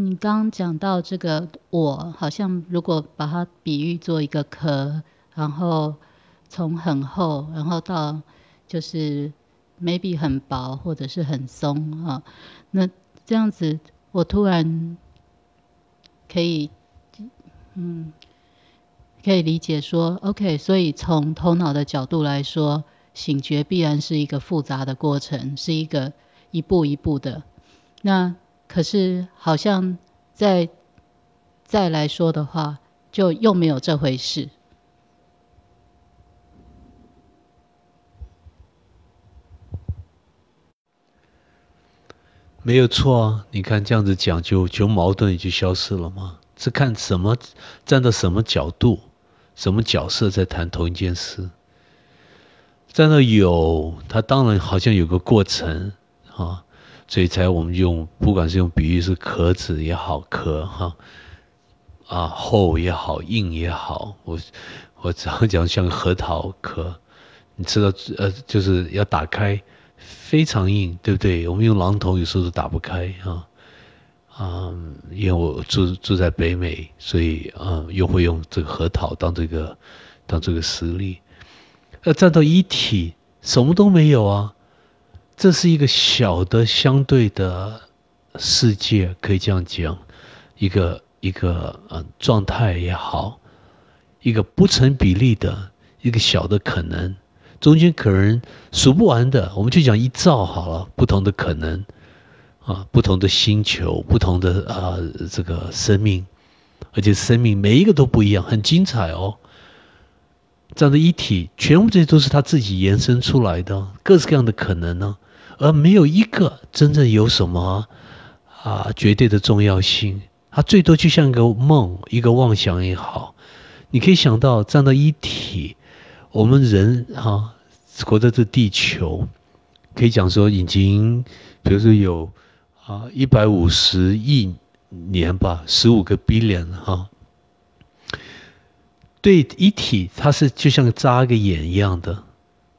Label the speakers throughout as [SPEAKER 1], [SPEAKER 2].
[SPEAKER 1] 你刚讲到这个，我好像如果把它比喻做一个壳，然后从很厚，然后到就是 maybe 很薄或者是很松哈，那这样子我突然可以嗯可以理解说，OK，所以从头脑的角度来说，醒觉必然是一个复杂的过程，是一个一步一步的。那可是好像再再来说的话，就又没有这回事。
[SPEAKER 2] 没有错啊，你看这样子讲，就就矛盾也就消失了吗？是看什么站到什么角度、什么角色在谈同一件事。站到有，它当然好像有个过程啊。所以才我们用，不管是用比喻是壳子也好，壳哈，啊厚也好，硬也好，我我常讲像核桃壳，你知道呃就是要打开非常硬，对不对？我们用榔头有时候都打不开啊，啊，因为我住住在北美，所以啊又会用这个核桃当这个当这个实例，要站到一体，什么都没有啊。这是一个小的相对的世界，可以这样讲，一个一个呃状态也好，一个不成比例的一个小的可能，中间可能数不完的，我们就讲一兆好了，不同的可能啊，不同的星球，不同的啊这个生命，而且生命每一个都不一样，很精彩哦。这样的一体，全部这些都是他自己延伸出来的，各式各样的可能呢。而没有一个真正有什么啊绝对的重要性，它最多就像一个梦，一个妄想也好。你可以想到站到一体，我们人啊活在这地球，可以讲说已经，比如说有啊一百五十亿年吧，十五个 billion 哈。对一体，它是就像眨个眼一样的。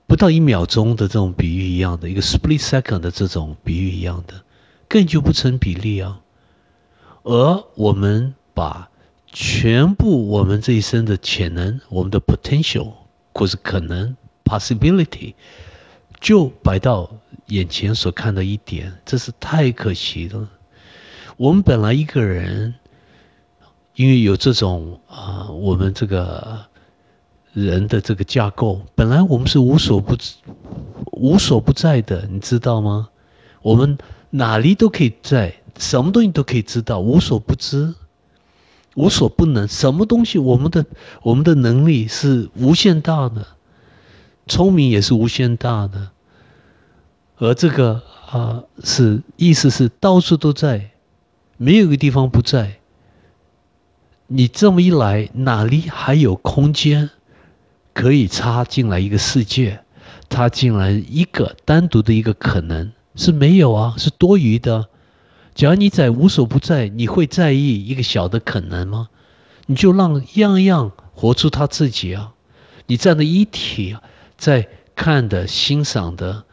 [SPEAKER 2] 不到一秒钟的这种比喻一样的，一个 split second 的这种比喻一样的，根本就不成比例啊。而我们把全部我们这一生的潜能，我们的 potential 或是可能 possibility，就摆到眼前所看的一点，这是太可惜了。我们本来一个人，因为有这种啊，我们这个。人的这个架构，本来我们是无所不知无所不在的，你知道吗？我们哪里都可以在，什么东西都可以知道，无所不知，无所不能。什么东西，我们的我们的能力是无限大的，聪明也是无限大的。而这个啊，是意思是到处都在，没有一个地方不在。你这么一来，哪里还有空间？可以插进来一个世界，插进来一个单独的一个可能是没有啊，是多余的。只要你在无所不在，你会在意一个小的可能吗？你就让样样活出他自己啊！你站的一体，在看的、欣赏的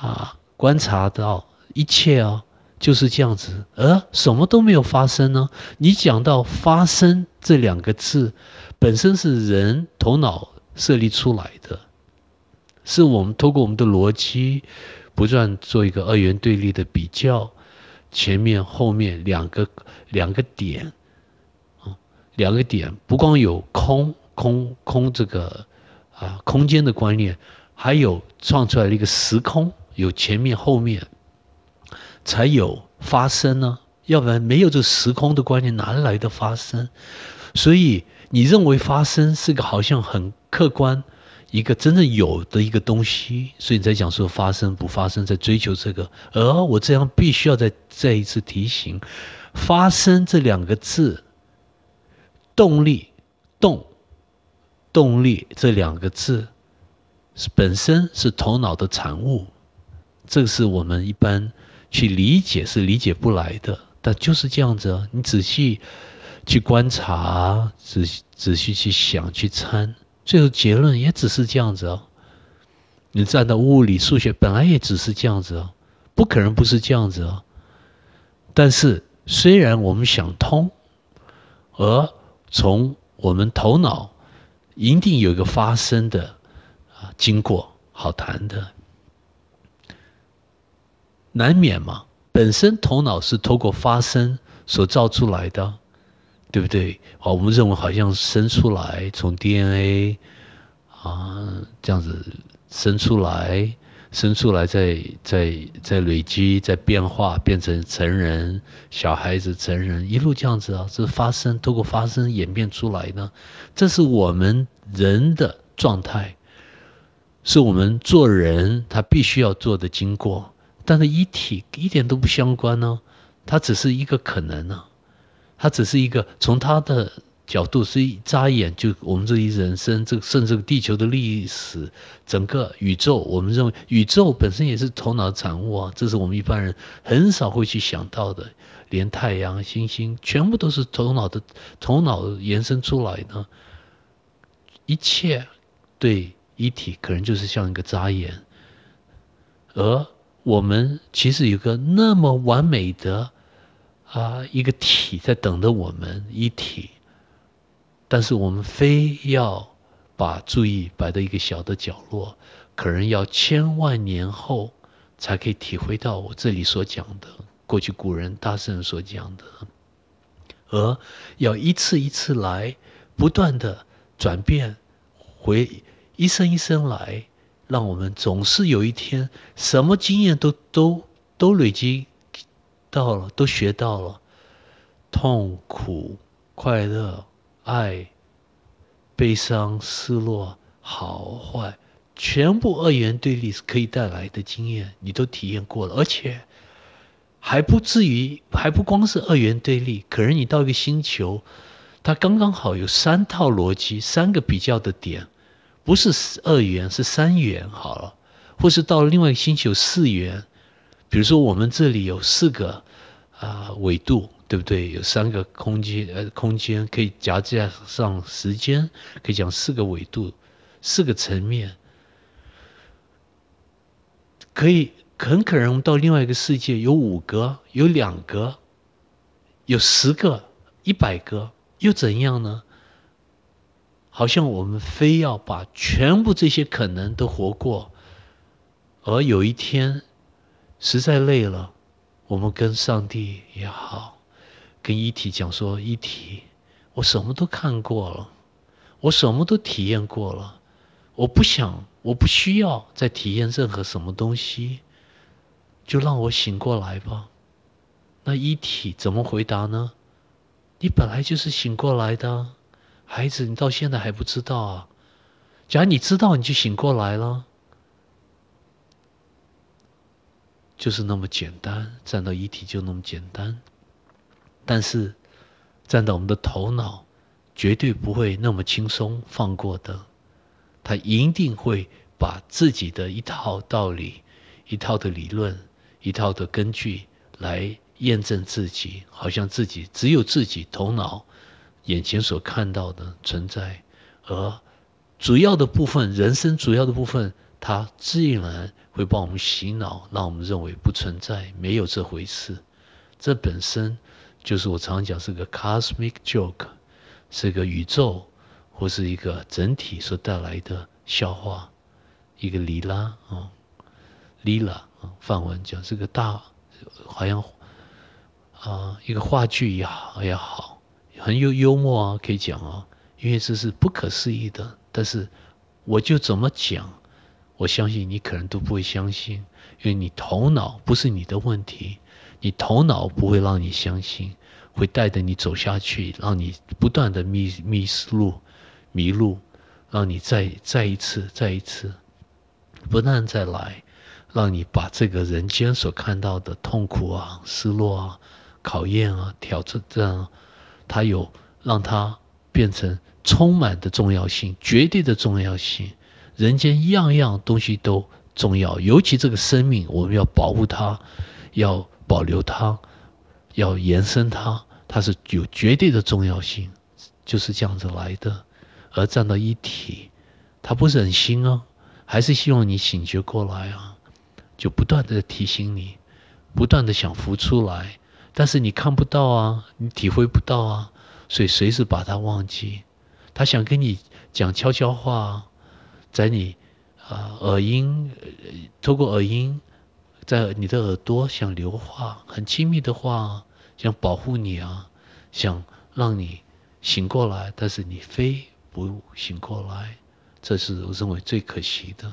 [SPEAKER 2] 啊，观察到一切啊，就是这样子，而什么都没有发生呢？你讲到发生这两个字，本身是人头脑。设立出来的，是我们通过我们的逻辑，不断做一个二元对立的比较，前面后面两个两个点，啊，两个点不光有空空空这个啊空间的观念，还有创出来的一个时空，有前面后面，才有发生呢，要不然没有这时空的观念，哪来的发生？所以你认为发生是个好像很。客观一个真正有的一个东西，所以你在讲说发生不发生，在追求这个。而我这样必须要再再一次提醒：发生这两个字，动力动动力这两个字是本身是头脑的产物，这个是我们一般去理解是理解不来的。但就是这样子，你仔细去观察，仔仔细去想去参。最后结论也只是这样子哦。你站到物理、数学本来也只是这样子哦，不可能不是这样子哦。但是虽然我们想通，而从我们头脑一定有一个发生的啊经过，好谈的，难免嘛。本身头脑是透过发生所造出来的，对不对？好，我们认为好像生出来，从 DNA 啊这样子生出来，生出来再再再累积，再变化，变成成人、小孩子、成人，一路这样子啊，这是发生，透过发生演变出来呢，这是我们人的状态，是我们做人他必须要做的经过。但是一体一点都不相关呢，它只是一个可能呢，它只是一个从它的角度是一眨眼就我们这一人生，这甚至地球的历史，整个宇宙，我们认为宇宙本身也是头脑产物啊，这是我们一般人很少会去想到的，连太阳、星星全部都是头脑的头脑延伸出来的，一切对一体可能就是像一个眨眼，而。我们其实有个那么完美的啊一个体在等着我们一体，但是我们非要把注意摆在一个小的角落，可能要千万年后才可以体会到我这里所讲的，过去古人大圣所讲的，而要一次一次来，不断的转变，回一生一生来。让我们总是有一天，什么经验都都都累积到了，都学到了，痛苦、快乐、爱、悲伤、失落、好坏，全部二元对立是可以带来的经验，你都体验过了，而且还不至于，还不光是二元对立，可能你到一个星球，它刚刚好有三套逻辑，三个比较的点。不是二元，是三元好了，或是到了另外一个星球四元，比如说我们这里有四个啊纬度，对不对？有三个空间，呃，空间可以夹加上时间，可以讲四个纬度，四个层面，可以很可能到另外一个世界有五个，有两个，有十个，一百个，又怎样呢？好像我们非要把全部这些可能都活过，而有一天实在累了，我们跟上帝也好，跟一体讲说：一体，我什么都看过了，我什么都体验过了，我不想，我不需要再体验任何什么东西，就让我醒过来吧。那一体怎么回答呢？你本来就是醒过来的。孩子，你到现在还不知道啊？假如你知道，你就醒过来了，就是那么简单。站到一体就那么简单，但是站到我们的头脑，绝对不会那么轻松放过的。他一定会把自己的一套道理、一套的理论、一套的根据来验证自己，好像自己只有自己头脑。眼前所看到的存在，而主要的部分，人生主要的部分，它自然会帮我们洗脑，让我们认为不存在，没有这回事。这本身就是我常讲是个 cosmic joke，是个宇宙或是一个整体所带来的笑话，一个里拉啊，里拉啊，梵文讲是个大，好像啊一个话剧也好也好。很有幽默啊，可以讲啊，因为这是不可思议的。但是我就怎么讲，我相信你可能都不会相信，因为你头脑不是你的问题，你头脑不会让你相信，会带着你走下去，让你不断的迷迷失路、迷路，让你再再一次、再一次，不断再来，让你把这个人间所看到的痛苦啊、失落啊、考验啊、挑战这样。它有让它变成充满的重要性，绝对的重要性。人间样样东西都重要，尤其这个生命，我们要保护它，要保留它，要延伸它，它是有绝对的重要性，就是这样子来的。而站到一体，他不忍心啊，还是希望你醒觉过来啊，就不断的提醒你，不断的想浮出来，但是你看不到啊，你体会不到啊，所以随时把它忘记。他想跟你讲悄悄话，在你啊耳音，透过耳音，在你的耳朵想留话，很亲密的话，想保护你啊，想让你醒过来，但是你非不醒过来，这是我认为最可惜的。